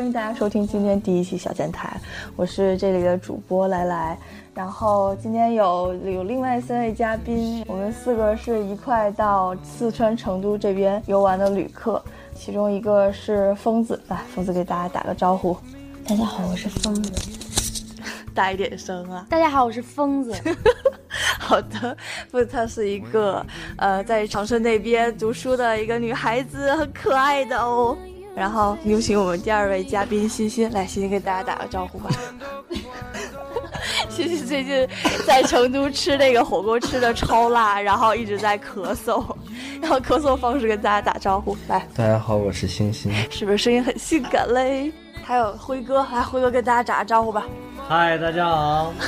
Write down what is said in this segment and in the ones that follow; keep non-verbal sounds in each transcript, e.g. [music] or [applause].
欢迎大家收听今天第一期小电台，我是这里的主播来来。然后今天有有另外三位嘉宾，我们四个是一块到四川成都这边游玩的旅客，其中一个是疯子，来，疯子给大家打个招呼，大家好，我是疯子。[laughs] 大一点声啊。大家好，我是疯子。[laughs] 好的，不，她是一个呃在长春那边读书的一个女孩子，很可爱的哦。然后有请我们第二位嘉宾欣欣，来，欣欣给大家打个招呼吧。[laughs] 欣欣最近在成都吃那个火锅吃的超辣，然后一直在咳嗽，[laughs] 然后咳嗽方式跟大家打招呼，来，大家好，我是欣欣。是不是声音很性感嘞？还有辉哥，来，辉哥跟大家打个招呼吧。嗨，大家好。[laughs]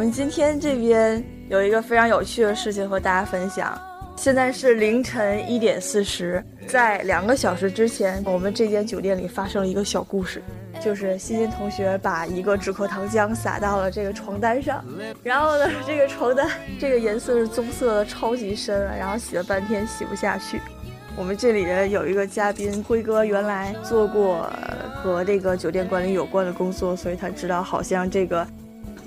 我们今天这边有一个非常有趣的事情和大家分享。现在是凌晨一点四十，在两个小时之前，我们这间酒店里发生了一个小故事，就是欣欣同学把一个止咳糖浆洒到了这个床单上，然后呢，[laughs] 这个床单这个颜色是棕色的，超级深啊，然后洗了半天洗不下去。我们这里的有一个嘉宾辉哥，原来做过呃和这个酒店管理有关的工作，所以他知道好像这个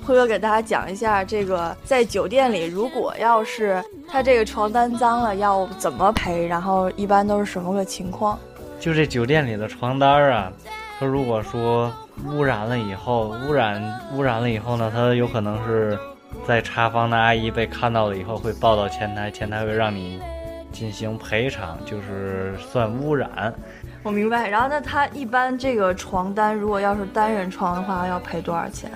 辉哥给大家讲一下，这个在酒店里，如果要是他这个床单脏了，要怎么赔？然后一般都是什么个情况？就这酒店里的床单啊，他如果说污染了以后，污染污染了以后呢，他有可能是在查房的阿姨被看到了以后会报到前台，前台会让你进行赔偿，就是算污染。我明白。然后那他一般这个床单，如果要是单人床的话，要赔多少钱？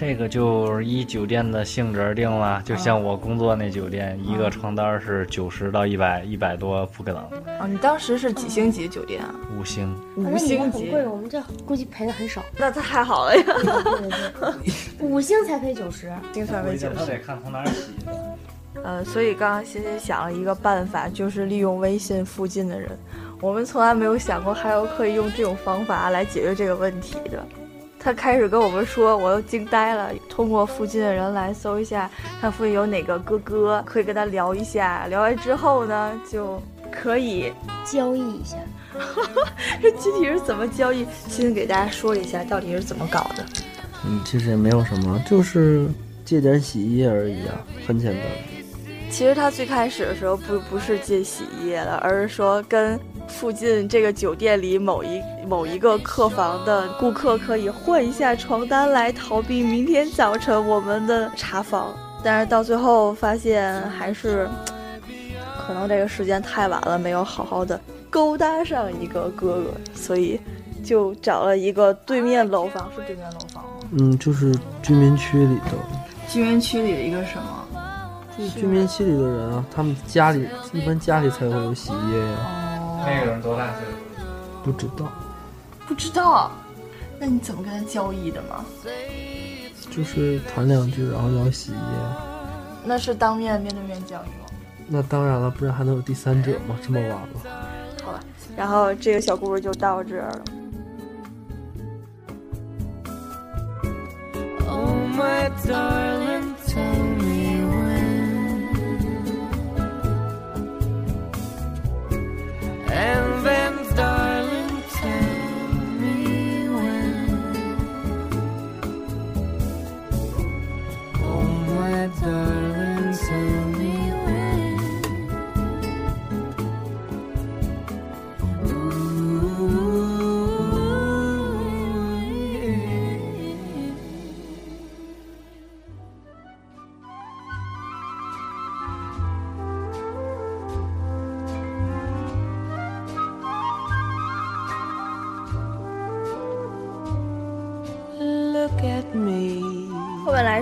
这个就依酒店的性质而定了。就像我工作那酒店，一个床单儿是九十到一百一百多不可能，哦，你当时是几星级酒店啊？五星。五星很贵，我们这估计赔的很少。那太好了呀！对对对，五星才赔九十。精算为九十。他得看从哪儿洗的。呃，所以刚刚欣欣想了一个办法，就是利用微信附近的人。我们从来没有想过还有可以用这种方法来解决这个问题的。他开始跟我们说，我都惊呆了。通过附近的人来搜一下，看附近有哪个哥哥可以跟他聊一下。聊完之后呢，就可以交易一下，这 [laughs] 具体是怎么交易？欣欣给大家说一下，到底是怎么搞的？嗯，其实也没有什么，就是借点洗衣液而已啊，很简单。其实他最开始的时候不不是借洗衣液的，而是说跟附近这个酒店里某一某一个客房的顾客可以换一下床单来逃避明天早晨我们的查房。但是到最后发现还是，可能这个时间太晚了，没有好好的勾搭上一个哥哥，所以就找了一个对面楼房，是对面楼房吗？嗯，就是居民区里的，居民区里的一个什么？就是居民区里的人啊，他们家里一般家里才会有洗衣液呀、哦，那个人多大岁数？不知道，不知道，那你怎么跟他交易的吗？就是谈两句，然后要洗衣液。那是当面面对面交易吗？那当然了，不然还能有第三者吗？这么晚了，好吧，然后这个小故事就到这儿了。Oh, my darling,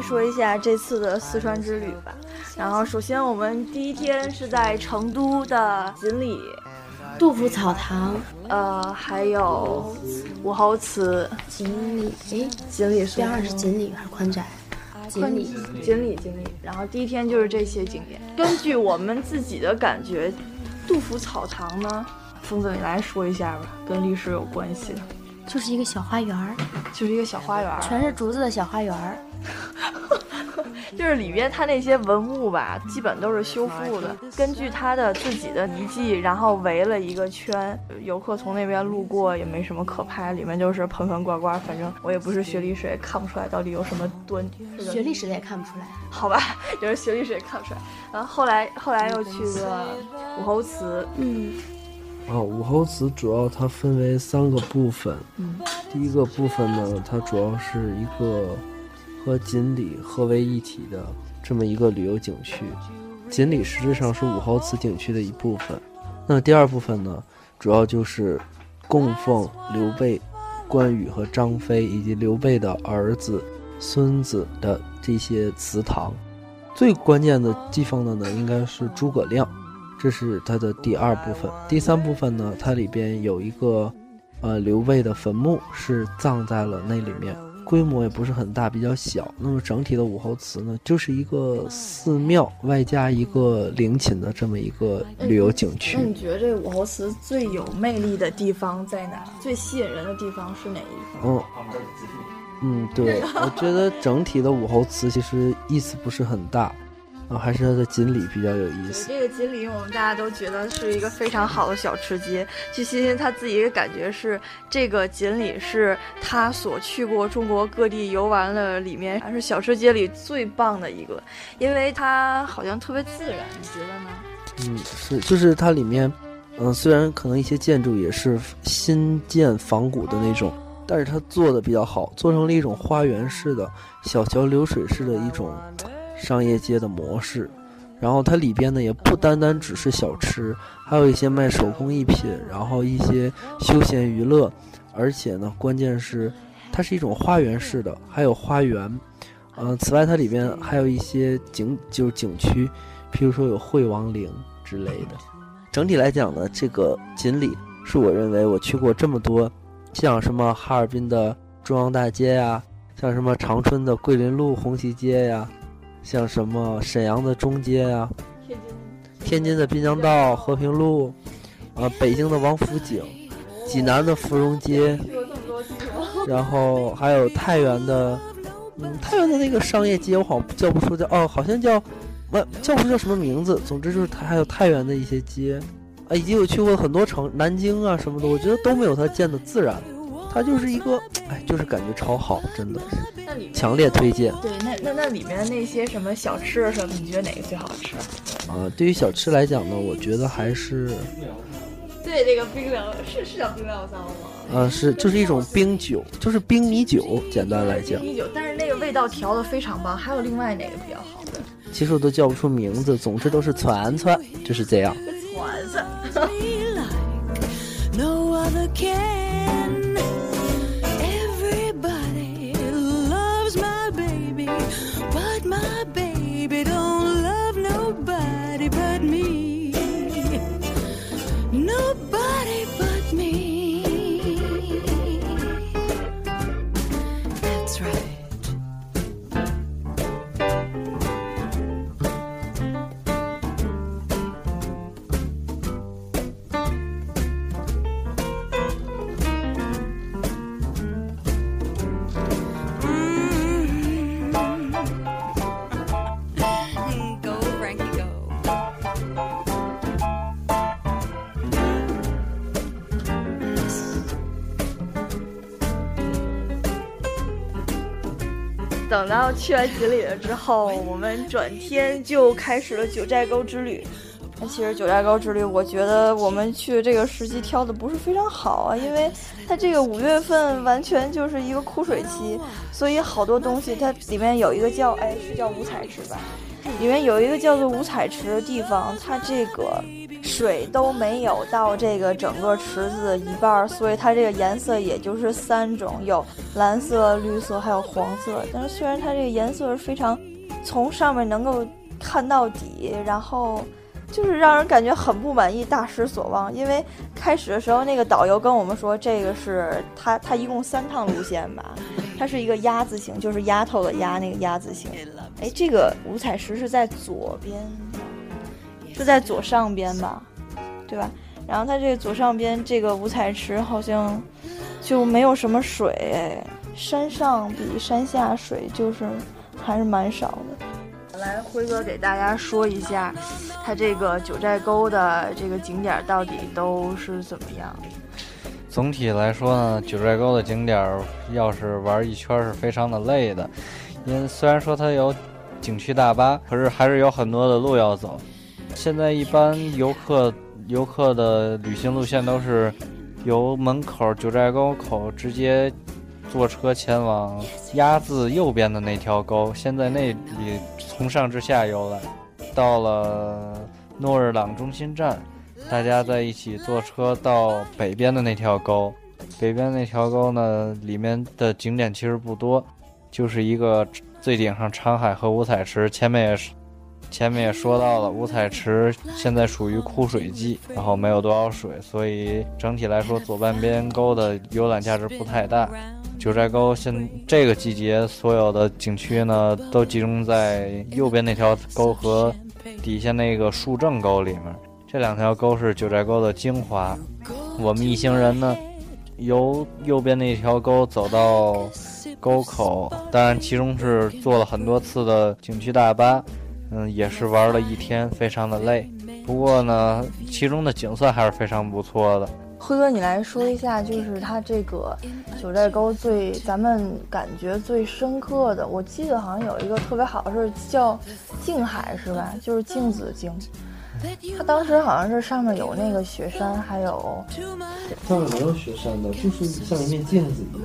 说一下这次的四川之旅吧。然后，首先我们第一天是在成都的锦里，杜甫草堂、呃，还有武侯祠、锦里，哎，锦里是第二是锦里还是宽窄？锦里，锦里，锦里。然后第一天就是这些景点。根据我们自己的感觉，杜甫草堂呢，疯子，你来说一下吧，跟历史有关系的，就是一个小花园儿，就是一个小花园儿，全是竹子的小花园儿。就是里边它那些文物吧，基本都是修复的，根据它的自己的遗迹，然后围了一个圈。游客从那边路过也没什么可拍，里面就是盆盆罐罐，反正我也不是学历史，也看不出来到底有什么端。是的学历史的也看不出来。好吧，[laughs] 就是学历史也看不出来。然后后来后来又去了武侯祠，嗯，啊，武侯祠主要它分为三个部分。嗯，第一个部分呢，它主要是一个和锦里合为一体的这么一个旅游景区。锦里实质上是武侯祠景区的一部分。那第二部分呢，主要就是供奉刘备、关羽和张飞以及刘备的儿子、孙子的这些祠堂。最关键的地方的呢，应该是诸葛亮。这是它的第二部分。第三部分呢，它里边有一个，呃，刘备的坟墓是葬在了那里面，规模也不是很大，比较小。那么整体的武侯祠呢，就是一个寺庙外加一个陵寝的这么一个旅游景区那。你觉得这武侯祠最有魅力的地方在哪？最吸引人的地方是哪一方？嗯嗯，对，我觉得整体的武侯祠其实意思不是很大，啊，还是它的锦鲤比较有意思。这个锦鲤，我们大家都觉得是一个非常好的小吃街。据欣欣他自己的感觉是，这个锦鲤是他所去过中国各地游玩的里面，还是小吃街里最棒的一个，因为它好像特别自然，你觉得呢？嗯，是，就是它里面，嗯、虽然可能一些建筑也是新建仿古的那种，但是它做的比较好，做成了一种花园式的、小桥流水式的一种商业街的模式。然后它里边呢，也不单单只是小吃，还有一些卖手工艺品，然后一些休闲娱乐，而且呢，关键是它是一种花园式的，还有花园。嗯、此外它里边还有一些景，就是景区，譬如说有惠王陵之类的。整体来讲呢，这个锦里是我认为我去过这么多，像什么哈尔滨的中央大街呀，像什么长春的桂林路红旗街呀，像什么沈阳的中街啊，天津天津的滨江道、和平路，啊，北京的王府井，济南的芙蓉街，然后还有太原的，嗯，太原的那个商业街我好像叫不出叫哦，好像叫，我叫不出叫什么名字。总之就是它还有太原的一些街，啊，以及我去过很多城，南京啊什么的，我觉得都没有它建的自然。它就是一个，哎，就是感觉超好，真的那里面强烈推荐对，那那那里面那些什么小吃啊什么，你觉得哪个最好吃？啊。对于小吃来讲呢，我觉得还是，对，那个冰凉是是叫冰凉骚吗？呃，是就是一种冰酒，就是冰米酒，简单来讲，米酒，但是那个味道调的非常棒。还有另外哪个比较好的？[laughs] 其实我都叫不出名字，总之都是串串，就是这样。等到去完锦里了之后，我们转天就开始了九寨沟之旅。那其实九寨沟之旅，我觉得我们去这个时机挑的不是非常好啊，因为它这个五月份完全就是一个枯水期，所以好多东西它里面有一个叫哎是叫五彩池吧，里面有一个叫做五彩池的地方，它这个水都没有到这个整个池子的一半，所以它这个颜色也就是三种，有蓝色、绿色还有黄色。但是虽然它这个颜色是非常从上面能够看到底，然后就是让人感觉很不满意、大失所望。因为开始的时候那个导游跟我们说，这个是他他一共三趟路线吧，它是一个鸭字形，就是丫头的鸭那个鸭字形。哎，这个五彩石是在左边，是在左上边吧，对吧？然后它这个左上边这个五彩池好像就没有什么水哎，山上比山下水就是还是蛮少的。来，辉哥给大家说一下，它这个九寨沟的这个景点到底都是怎么样？总体来说呢，九寨沟的景点儿要是玩一圈儿是非常的累的，因为虽然说它有景区大巴，可是还是有很多的路要走。现在一般游客游客的旅行路线都是由门口九寨沟口直接坐车前往鸭子右边的那条沟，先在那里从上至下游览，到了诺日朗中心站。大家在一起坐车到北边的那条沟，北边那条沟呢，里面的景点其实不多，就是一个最顶上长海和五彩池。前面也是，前面也说到了，五彩池现在属于枯水季，然后没有多少水，所以整体来说左半边沟的游览价值不太大。九寨沟现这个季节所有的景区呢，都集中在右边那条沟和底下那个树正沟里面。这两条沟是九寨沟的精华。我们一行人呢，由右边那条沟走到沟口，当然其中是坐了很多次的景区大巴，嗯，也是玩了一天，非常的累。不过呢，其中的景色还是非常不错的。辉哥，你来说一下，就是它这个九寨沟最咱们感觉最深刻的，我记得好像有一个特别好的是叫静海，是吧？就是镜子镜。它当时好像是上面有那个雪山，还有上面没有雪山的，就是像一面镜子一样，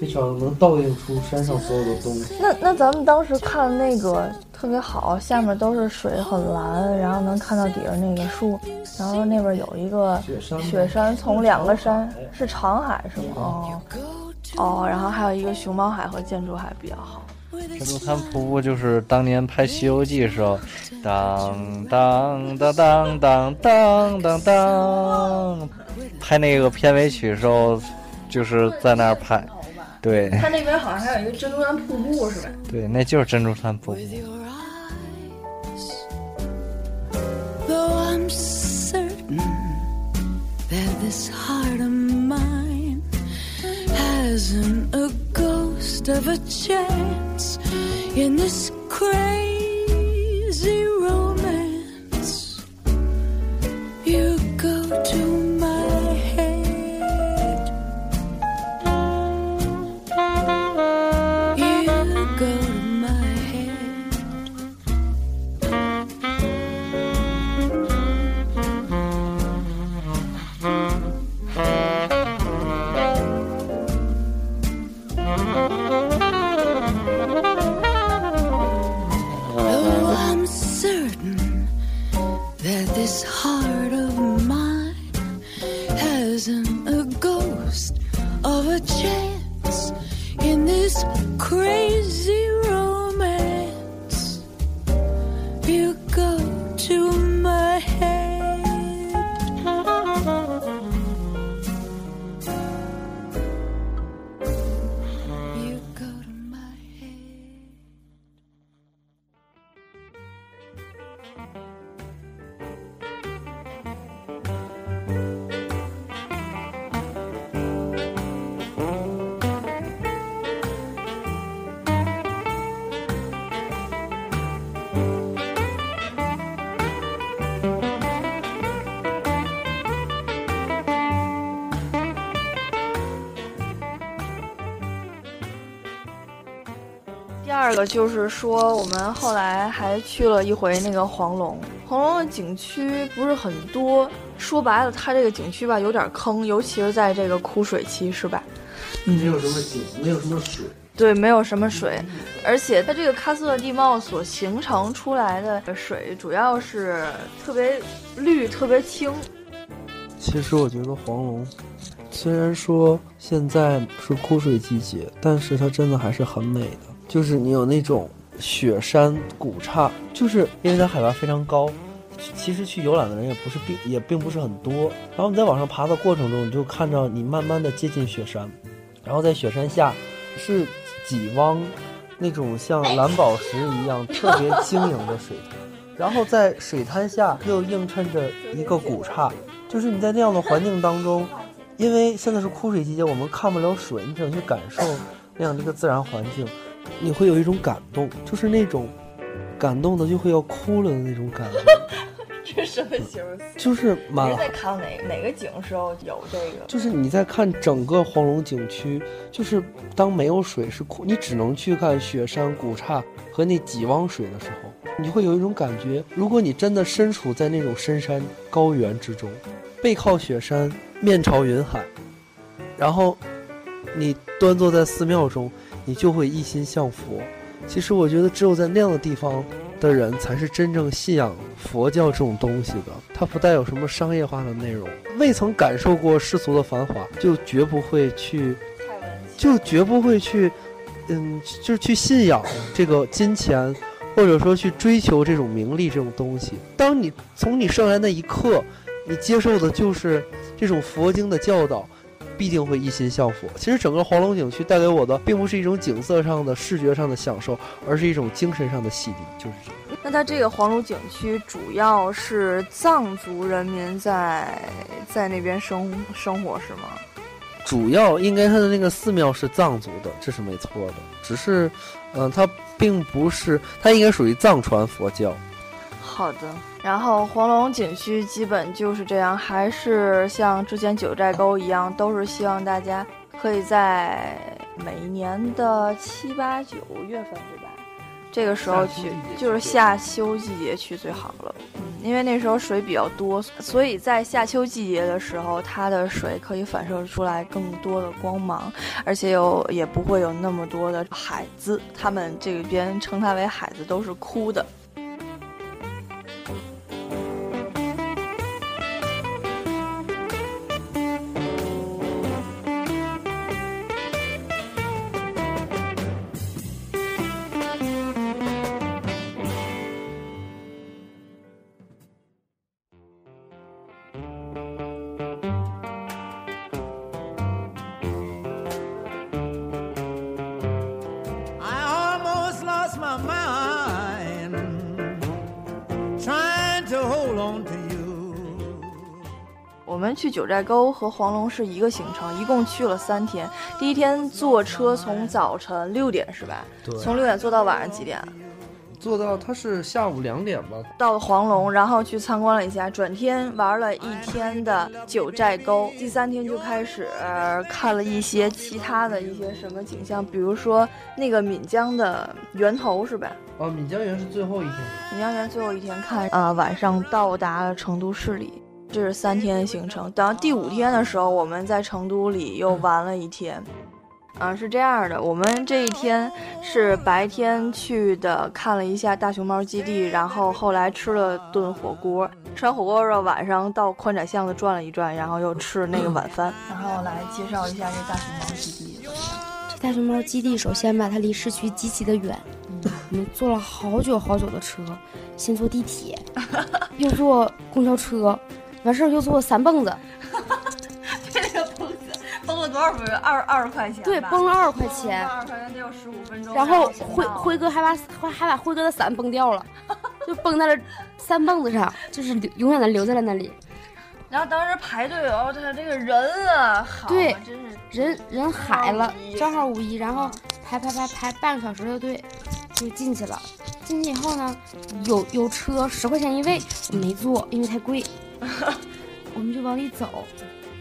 非常能倒映出山上所有的东西。那那咱们当时看那个特别好，下面都是水很蓝，然后能看到底下那个树，然后那边有一个雪山，雪山从两个山是长海是吗？哦哦，然后还有一个熊猫海和建筑海比较好。珍珠滩瀑布就是当年拍《西游记》的时候，当当当当当当当当，拍那个片尾曲的时候，就是在那儿拍。对，它那边好像还有一个珍珠山瀑布是吧？对，那就是珍珠山瀑布。Though I'm certain 个就是说，我们后来还去了一回那个黄龙。黄龙的景区不是很多，说白了，它这个景区吧有点坑，尤其是在这个枯水期，是吧？没有什么景，没有什么水。对，没有什么水，而且它这个喀斯特地貌所形成出来的水，主要是特别绿、特别清。其实我觉得黄龙，虽然说现在是枯水季节，但是它真的还是很美的。就是你有那种雪山古刹，就是因为它海拔非常高，其实去游览的人也不是并也并不是很多。然后你在往上爬的过程中，你就看着你慢慢的接近雪山，然后在雪山下是几汪那种像蓝宝石一样特别晶莹的水，然后在水滩下又映衬着一个古刹，就是你在那样的环境当中，因为现在是枯水季节，我们看不了水，你只能去感受那样的一个自然环境，你会有一种感动，就是那种感动的就会要哭了的那种感觉，这 [laughs] 是什么形容词？就是你满是在看哪哪个景时候有这个？就是你在看整个黄龙景区，就是当没有水是哭，你只能去看雪山、古刹和那几汪水的时候，你会有一种感觉，如果你真的身处在那种深山高原之中，背靠雪山，面朝云海，然后你端坐在寺庙中，你就会一心向佛。其实我觉得，只有在那样的地方的人，才是真正信仰佛教这种东西的。它不带有什么商业化的内容，未曾感受过世俗的繁华，就绝不会去。就绝不会去，嗯，就是去信仰这个金钱，或者说去追求这种名利这种东西。当你从你生来那一刻，你接受的就是这种佛经的教导。必定会一心向佛。其实整个黄龙景区带给我的，并不是一种景色上的、视觉上的享受，而是一种精神上的洗涤，就是这样。那它这个黄龙景区主要是藏族人民在在那边生生活是吗？主要应该它的那个寺庙是藏族的，这是没错的。只是，嗯、它并不是，它应该属于藏传佛教。好的，然后黄龙景区基本就是这样，还是像之前九寨沟一样，都是希望大家可以在每年的七八九月份，对吧？这个时候去，就是夏秋季节去最好了。嗯，因为那时候水比较多，所以在夏秋季节的时候，它的水可以反射出来更多的光芒，而且有也不会有那么多的海子，他们这边称它为海子，都是枯的。去九寨沟和黄龙是一个行程，一共去了三天。第一天坐车从早晨六点是吧？对从六点坐到晚上几点？坐到他是下午两点吧，到了黄龙，然后去参观了一下，转天玩了一天的九寨沟。第三天就开始、呃看了一些其他的一些什么景象，比如说那个岷江的源头是吧？哦，岷江源是最后一天。岷江源最后一天看，呃，晚上到达了成都市里，这是三天的行程。等到第五天的时候，我们在成都里又玩了一天。啊，是这样的，我们这一天是白天去的，看了一下大熊猫基地，然后后来吃了顿火锅，吃完火锅之后晚上到宽窄巷子转了一转，然后又吃了那个晚饭，然后来介绍一下这大熊猫基地。这大熊猫基地，首先吧，它离市区极其的远，我们坐了好久好久的车，先坐地铁，[laughs] 又坐公交车，完事儿又坐三蹦子，[laughs] 这个蹦子蹦了多少分钟？二二十块钱对，蹦了二十块钱，二十块钱得有十五分钟。然后辉辉哥还把还还把辉哥的伞崩掉了，[laughs] 就崩在了三蹦子上，就是留永远的留在了那里。然后当时排队哦，他这个人啊，好，对真是人人海了，正好五一，然后排排排排半个小时的队，就进去了。进去以后呢，有有车十块钱一位，我没坐，因为太贵。[laughs] 我们就往里走，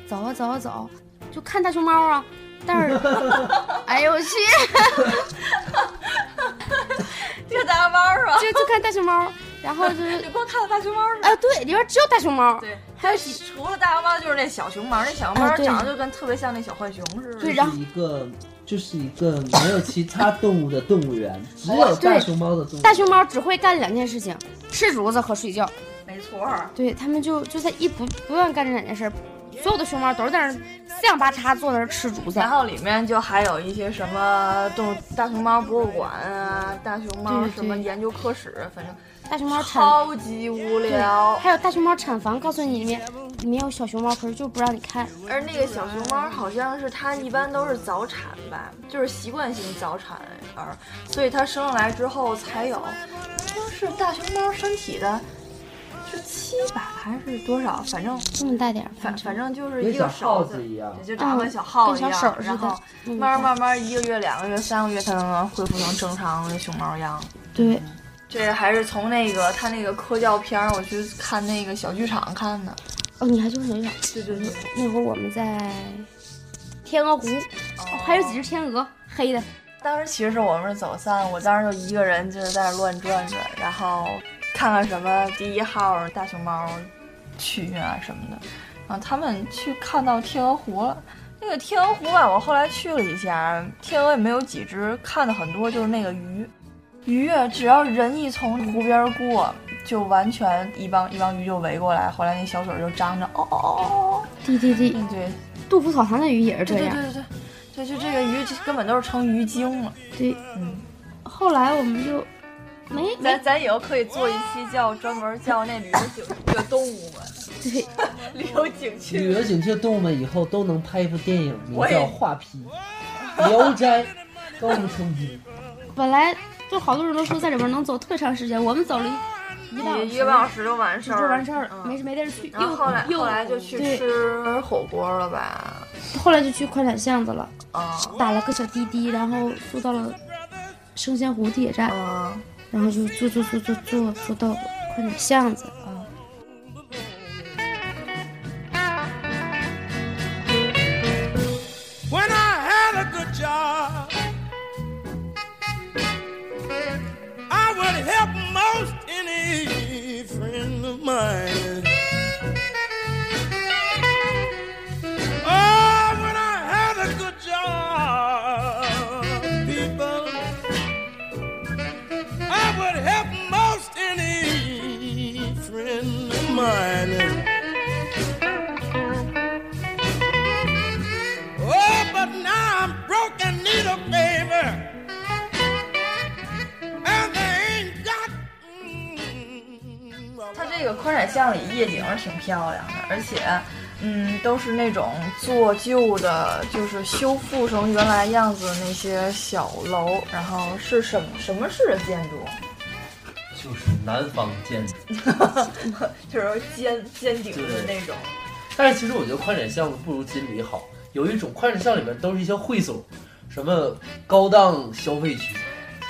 走啊走啊走，就看大熊猫啊。但是，[laughs] 哎呦我去，这个大熊猫是吧？就就看大熊猫，然后就是 [laughs] 你光看到大熊猫是吧？啊，对，里边只有大熊猫，对，还有除了大熊猫就是那小熊猫，那小熊猫长得就跟特别像那小浣熊似的。对，然后是一个就是一个没有其他动物的动物园，只有大熊猫的动物园。大熊猫只会干两件事情：吃竹子和睡觉。没错儿，对他们就就在一不不断干这两件事儿，所有的熊猫都是在那儿四仰八叉坐在那儿吃竹子然。后里面就还有一些什么动物大熊猫博物馆啊，大熊猫什么研究科室，反正大熊猫产超级无聊。还有大熊猫产房，告诉你里面里面有小熊猫，可是就不让你看。而那个小熊猫好像是它一般都是早产吧，就是习惯性早产儿，所以它生下来之后才有，说是大熊猫身体的，是七百还是多少？反正这么大点儿，反反正就是一个手子耗子，一样。就长得跟小耗子一跟小样手，似的然后嗯慢慢慢慢一个月、两个月、三个月，它能恢复成正常的熊猫样。对，这还是从那个他那个科教片儿，我去看那个小剧场看的。哦，你还去过小剧场？对对对，那会儿我们在天鹅湖，哦还有几只天鹅，黑的。当时其实我们是走散，我当时就一个人就是在那乱转转，然后看看什么第一号大熊猫区啊什么的。然后他们去看到天鹅湖了。那个天鹅湖吧，我后来去了一下，天鹅也没有几只，看的很多就是那个鱼。鱼啊，只要人一从湖边过，就完全一帮一帮鱼就围过来。后来那小嘴儿就张着，哦哦哦哦，对对对，嗯对杜甫草堂的鱼也是这样。对对对对对，就这个鱼就根本都是成鱼精了。对，嗯。后来我们就没没咱咱以后可以做一期叫专门叫那旅游景区的动物们，对，[laughs] 旅游景区旅。游景区的动物们以后都能拍一部电影，名叫《画皮》，《聊斋》，高能冲击。本来就好多人都说在里边能走特别长时间，我们走了一一个一一个半小时就完事就儿就，完事儿了，嗯没没地儿去。又然后后来又后来就去吃火锅了吧？后来就去宽窄巷子了，啊打了个小滴滴，然后坐到了生鲜湖地铁站，嗯然后就坐坐坐坐坐坐到宽窄巷子。啊。When I had a good job, I would help most any friend of mine. Mine. Oh, but now I'm broke and need a favor. And they ain't got. mm, 它这个宽窄巷里夜景挺漂亮的，而且，嗯，都是那种做旧的，就是修复成原来样子的那些小楼。然后是什么什么式的建筑？[laughs] 就是南方建筑。就是尖尖顶的那种。但是其实我觉得宽窄巷子不如锦里好，有一种宽窄巷里面都是一些会所，什么高档消费区。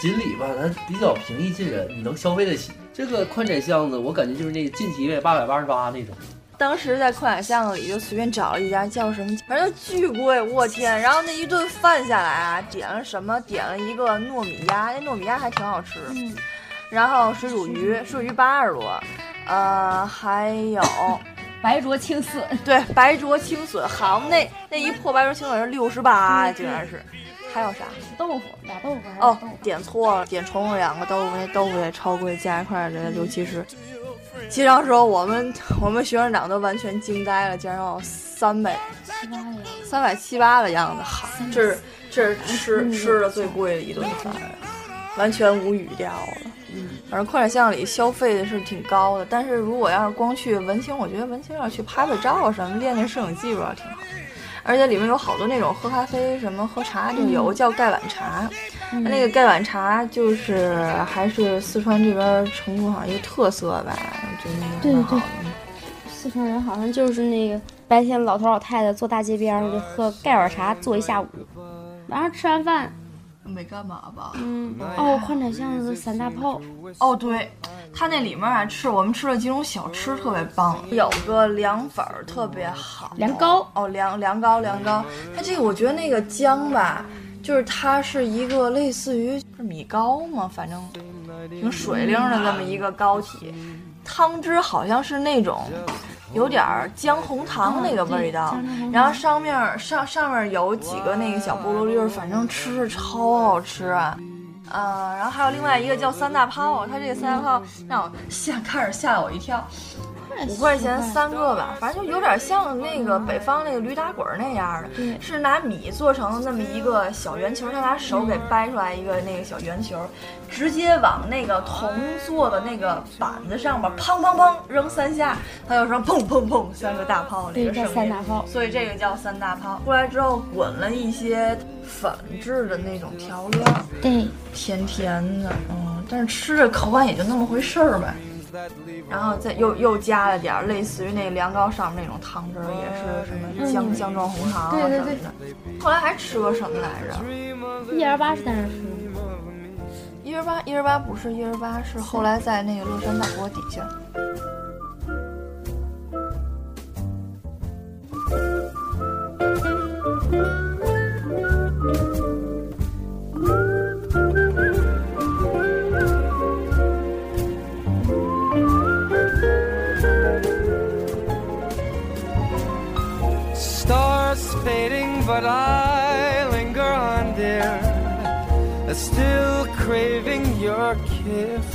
锦里吧，它比较平易近人，你能消费得起。这个宽窄巷子，我感觉就是那个进体位八百八十八那种。当时在宽窄巷子里就随便找了一家叫什么，反正就巨贵，我天！然后那一顿饭下来啊，点了什么？点了一个糯米鸭，那糯米鸭还挺好吃。嗯，然后水煮鱼，水煮鱼八十多，呃，还有 [coughs] 白灼青笋，对白灼青笋，好那那一破白灼青笋是六十八，竟然是。还有啥？豆腐俩豆腐还是哦豆腐，点错了，点重了两个豆腐，那豆腐也超贵，加一块儿得六七十。结账时候，我们 [laughs] 我们学生党都完全惊呆了，竟然有三百七八的三百七八的样子，好，这是这是吃嗯吃的最贵的一顿饭，完全无语掉了。反正宽窄巷里消费的是挺高的，但是如果要是光去文清，我觉得文清要去拍拍照什么，练练摄影技术挺好。而且里面有好多那种喝咖啡、什么喝茶就有，叫盖碗茶。那个盖碗茶就是还是四川这边成都好像一个特色吧，我觉得那个对挺好的。四川人好像就是那个白天老头老太太坐大街边上就喝盖碗茶坐一下午，晚上吃完饭，没干嘛吧？嗯，哦，宽窄巷子的三大炮，哦，对，它那里面啊吃我们吃了几种小吃特别棒，有个凉粉儿特别好，凉糕哦，凉凉糕凉糕，它这个我觉得那个姜吧，就是它是一个类似于是米糕嘛，反正挺水灵的那么一个糕体，汤汁好像是那种。有点儿姜红糖那个味道，然后上面上上面有几个那个小菠萝粒儿，反正吃着超好吃啊。呃，然后还有另外一个叫三大炮，它这个三大炮让我 [laughs] 吓开始吓了我一跳，五块钱三个吧，反正就有点像那个北方那个驴打滚儿那样的，是拿米做成那么一个小圆球，他拿手给掰出来一个那个小圆球，直接往那个铜做的那个板子上面砰砰砰扔三下，它就说砰砰砰三个大炮那个声音三大炮所以这个叫三大炮。出来之后滚了一些粉质的那种调料，对，甜甜的，嗯，但是吃着口感也就那么回事儿吧。然后再又又加了点儿类似于那个凉糕上面那种汤汁儿，也是什么姜、姜撞红糖啊对对对什么的。后来还吃过什么来着？一二八是在那儿吃的。一二八，一二八不是一二八，是后来在那个乐山大佛底下。Still craving your kiss.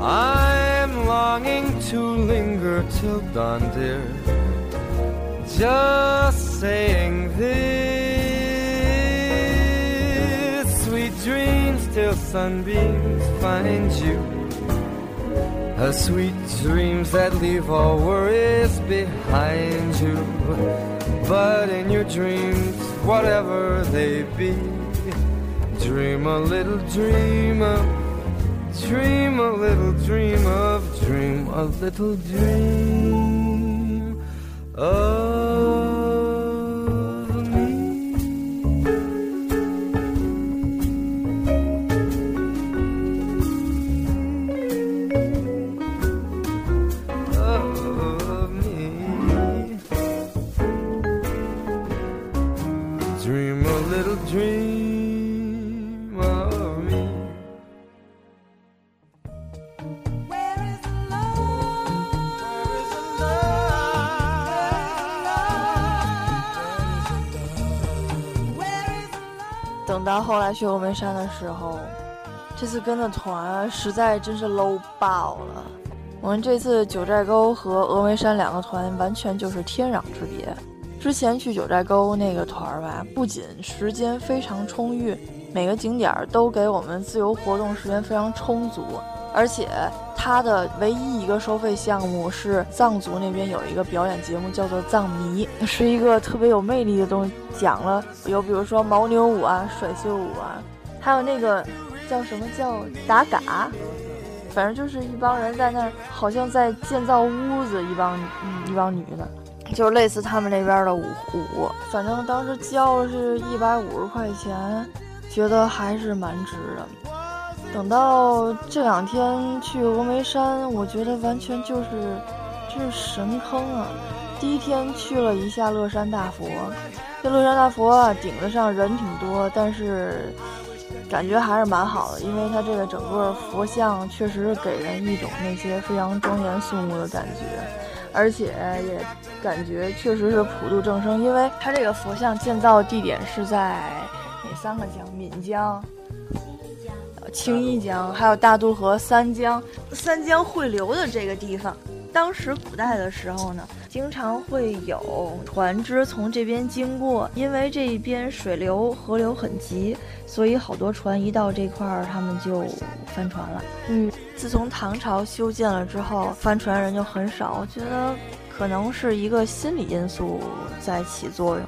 I'm longing to linger till dawn, dear. Just saying this. Sweet dreams till sunbeams find you. A sweet dreams that leave all worries behind you. But in your dreams, whatever they be, dream a little dream of, dream a little dream of, dream a little dream of 去峨眉山的时候，这次跟的团实在真是 low 爆了。我们这次九寨沟和峨眉山两个团完全就是天壤之别。之前去九寨沟那个团儿吧，不仅时间非常充裕，每个景点都给我们自由活动时间非常充足，而且它的唯一一个收费项目是藏族那边有一个表演节目，叫做藏迷，是一个特别有魅力的东西，讲了有比如说牦牛舞啊、甩袖舞啊，还有那个叫什么叫打嘎。反正就是一帮人在那儿，好像在建造屋子，一帮嗯一帮女的，就是类似他们那边的舞舞。反正当时交是一百五十块钱，觉得还是蛮值的。等到这两天去峨眉山，我觉得完全就是，这是神坑啊！第一天去了一下乐山大佛，这乐山大佛啊，顶子上人挺多，但是感觉还是蛮好的，因为它这个整个佛像确实给人一种那些非常庄严肃穆的感觉，而且也感觉确实是普度众生，因为它这个佛像建造地点是在哪三个江？岷江。青衣江，还有大渡河三江，三江汇流的这个地方，当时古代的时候呢，经常会有船只从这边经过，因为这一边水流河流很急，所以好多船一到这块儿，他们就翻船了。嗯，自从唐朝修建了之后，翻船人就很少，我觉得可能是一个心理因素在起作用。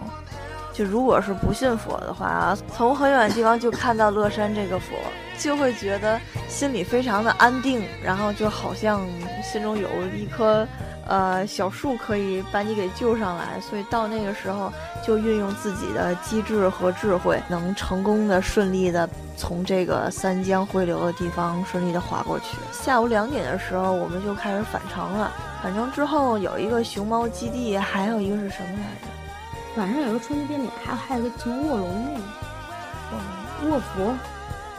就如果是不信佛的话啊，从很远的地方就看到乐山这个佛，就会觉得心里非常的安定，然后就好像心中有一棵呃小树可以把你给救上来，所以到那个时候就运用自己的机智和智慧，能成功的顺利的从这个三江汇流的地方顺利的划过去。下午两点的时候，我们就开始返程了。返程之后有一个熊猫基地，还有一个是什么来着？晚上有个春季变脸，还有还有个什么卧龙那个卧佛，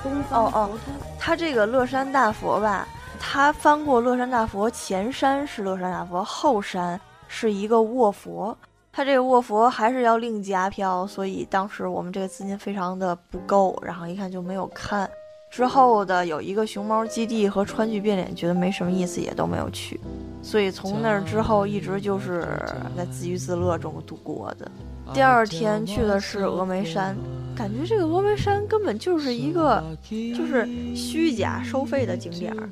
东方哦哦它这个乐山大佛吧，它翻过乐山大佛，前山是乐山大佛，后山是一个卧佛。它这个卧佛还是要另加票，所以当时我们这个资金非常的不够，然后一看就没有看。之后的有一个熊猫基地和川剧变脸，觉得没什么意思，也都没有去。所以从那儿之后，一直就是在自娱自乐中度过的。第二天去的是峨眉山，感觉这个峨眉山根本就是一个就是虚假收费的景点儿。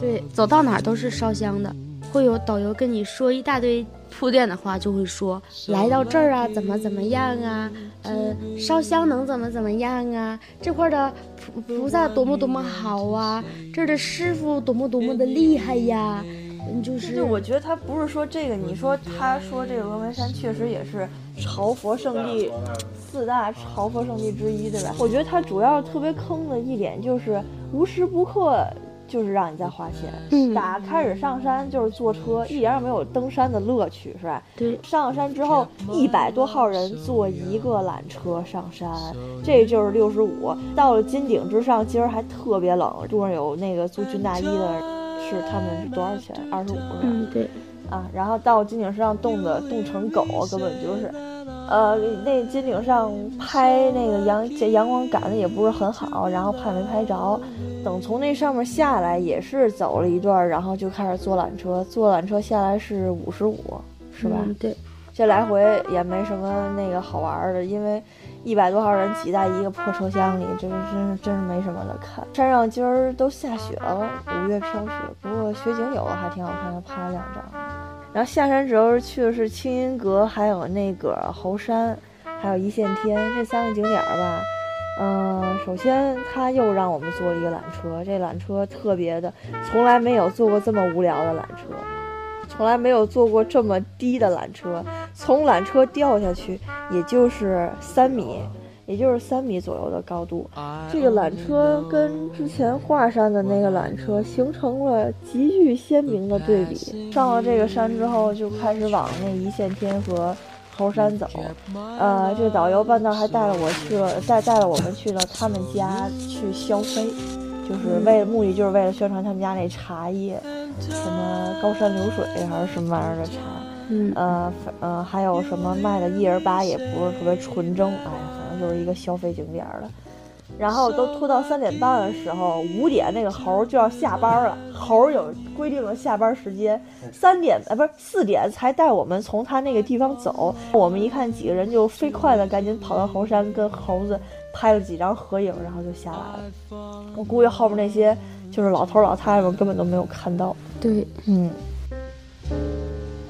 对，走到哪儿都是烧香的，会有导游跟你说一大堆铺垫的话，就会说来到这儿啊，怎么怎么样啊，呃，烧香能怎么怎么样啊，这块儿的菩菩萨多么多么好啊，这儿的师傅多么多么的厉害呀，嗯，就是就我觉得他不是说这个，你说他说这个峨眉山确实也是朝佛圣地四大朝佛圣地之一，对吧？我觉得他主要特别坑的一点就是无时不刻就是让你在花钱，嗯打开始上山就是坐车，一点儿也没有登山的乐趣，是吧？对，上了山之后，一百多号人坐一个缆车上山，这就是六十五。到了金顶之上，今儿还特别冷，路上有那个租军大衣的，是他们是多少钱？二十五是吧？嗯，对，啊，然后到金顶上冻的冻成狗，根本就是，呃，那金顶上拍那个阳这阳光赶的也不是很好，然后拍没拍着。等从那上面下来也是走了一段，然后就开始坐缆车，坐缆车下来是五十五，是吧？嗯对，这来回也没什么那个好玩的，因为一百多号人挤在一个破车厢里，这个真是真是没什么的看。山上今儿都下雪了，五月飘雪，不过雪景有的还挺好看的，拍了两张。然后下山之后去的是青云阁，还有那个猴山，还有一线天这三个景点儿吧。嗯，首先他又让我们坐了一个缆车，这缆车特别的，从来没有坐过这么无聊的缆车。从来没有坐过这么低的缆车，从缆车掉下去也就是三米，也就是三米左右的高度。这个缆车跟之前华山的那个缆车形成了极具鲜明的对比。上了这个山之后，就开始往那一线天和猴山走。呃，这个导游半道还带了我去了，带带了我们去了他们家去消费，就是为目的就是为了宣传他们家那茶叶。什么高山流水还是什么玩意儿的茶，嗯呃呃还有什么卖的一儿八也不是特别纯正，哎，反正就是一个消费景点儿了。然后都拖到三点半的时候，五点那个猴儿就要下班了，猴儿有规定的下班时间，三点呃不是四点才带我们从他那个地方走。我们一看几个人就飞快的赶紧跑到猴山跟猴子拍了几张合影，然后就下来了。我估计后面那些就是老头儿老太太们根本都没有看到。对，嗯。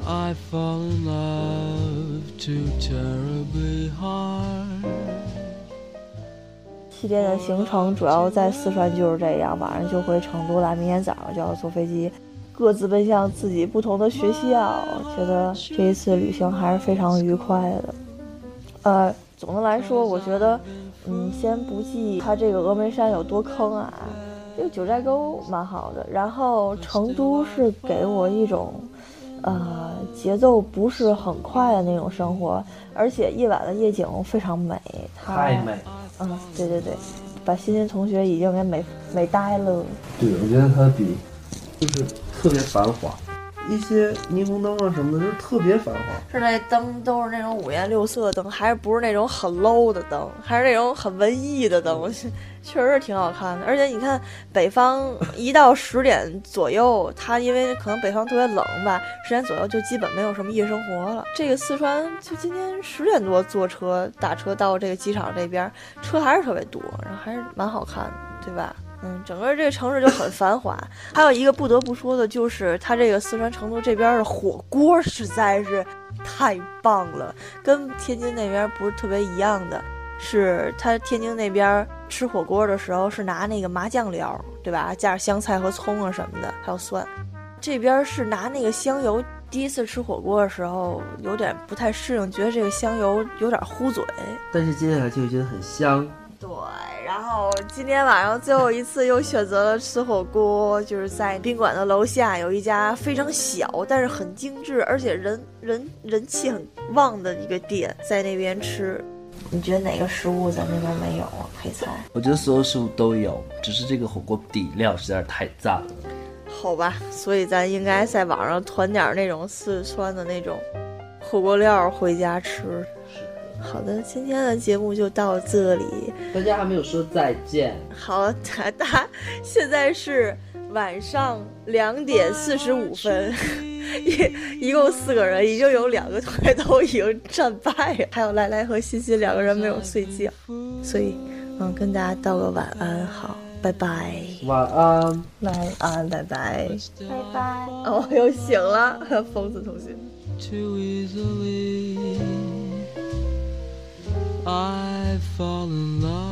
I fall in love too terribly hard. 七天的行程主要在四川就是这样，晚上就回成都了，明天早上就要坐飞机，各自奔向自己不同的学校。觉得这一次旅行还是非常愉快的。呃，总的来说，我觉得，嗯，先不计它这个峨眉山有多坑啊，这个九寨沟蛮好的。然后成都是给我一种，呃，节奏不是很快的那种生活，而且夜晚的夜景非常美。太美。嗯，对对对，把欣欣同学已经给美美呆了。对，我觉得它比就是特别繁华，一些霓虹灯啊什么的，就是特别繁华。是那灯都是那种五颜六色的灯，还是不是那种很 low 的灯，还是那种很文艺的灯，[laughs] 确实是挺好看的。而且你看，北方一到十点左右，它因为可能北方特别冷吧，十点左右就基本没有什么夜生活了。这个四川就今天十点多坐车打车到这个机场这边，车还是特别多，然后还是蛮好看的，对吧？嗯，整个这个城市就很繁华。还有一个不得不说的就是，它这个四川成都这边的火锅实在是太棒了，跟天津那边不是特别一样的。是它天津那边吃火锅的时候是拿那个麻酱料，对吧？加点香菜和葱啊什么的，还有蒜。这边是拿那个香油。第一次吃火锅的时候有点不太适应，觉得这个香油有点糊嘴。但是接下来就会觉得很香。对，然后今天晚上最后一次又选择了吃火锅，就是在宾馆的楼下有一家非常小但是很精致，而且人人人气很旺的一个店，在那边吃。你觉得哪个食物咱那边没有啊？配菜。我觉得所有食物都有，只是这个火锅底料实在是太赞了。好吧，所以咱应该在网上团点那种四川的那种火锅料回家吃。好的，今天的节目就到这里。大家还没有说再见。好，大家现在是晚上两点四十五分，[laughs] 一一共四个人，已经有两个团都已经战败了，还有来来和欣欣两个人没有睡觉，所以嗯，跟大家道个晚安，好。拜拜，晚安。晚安，拜拜。拜拜。哦，又醒了，[laughs] 疯子同学。I fall in love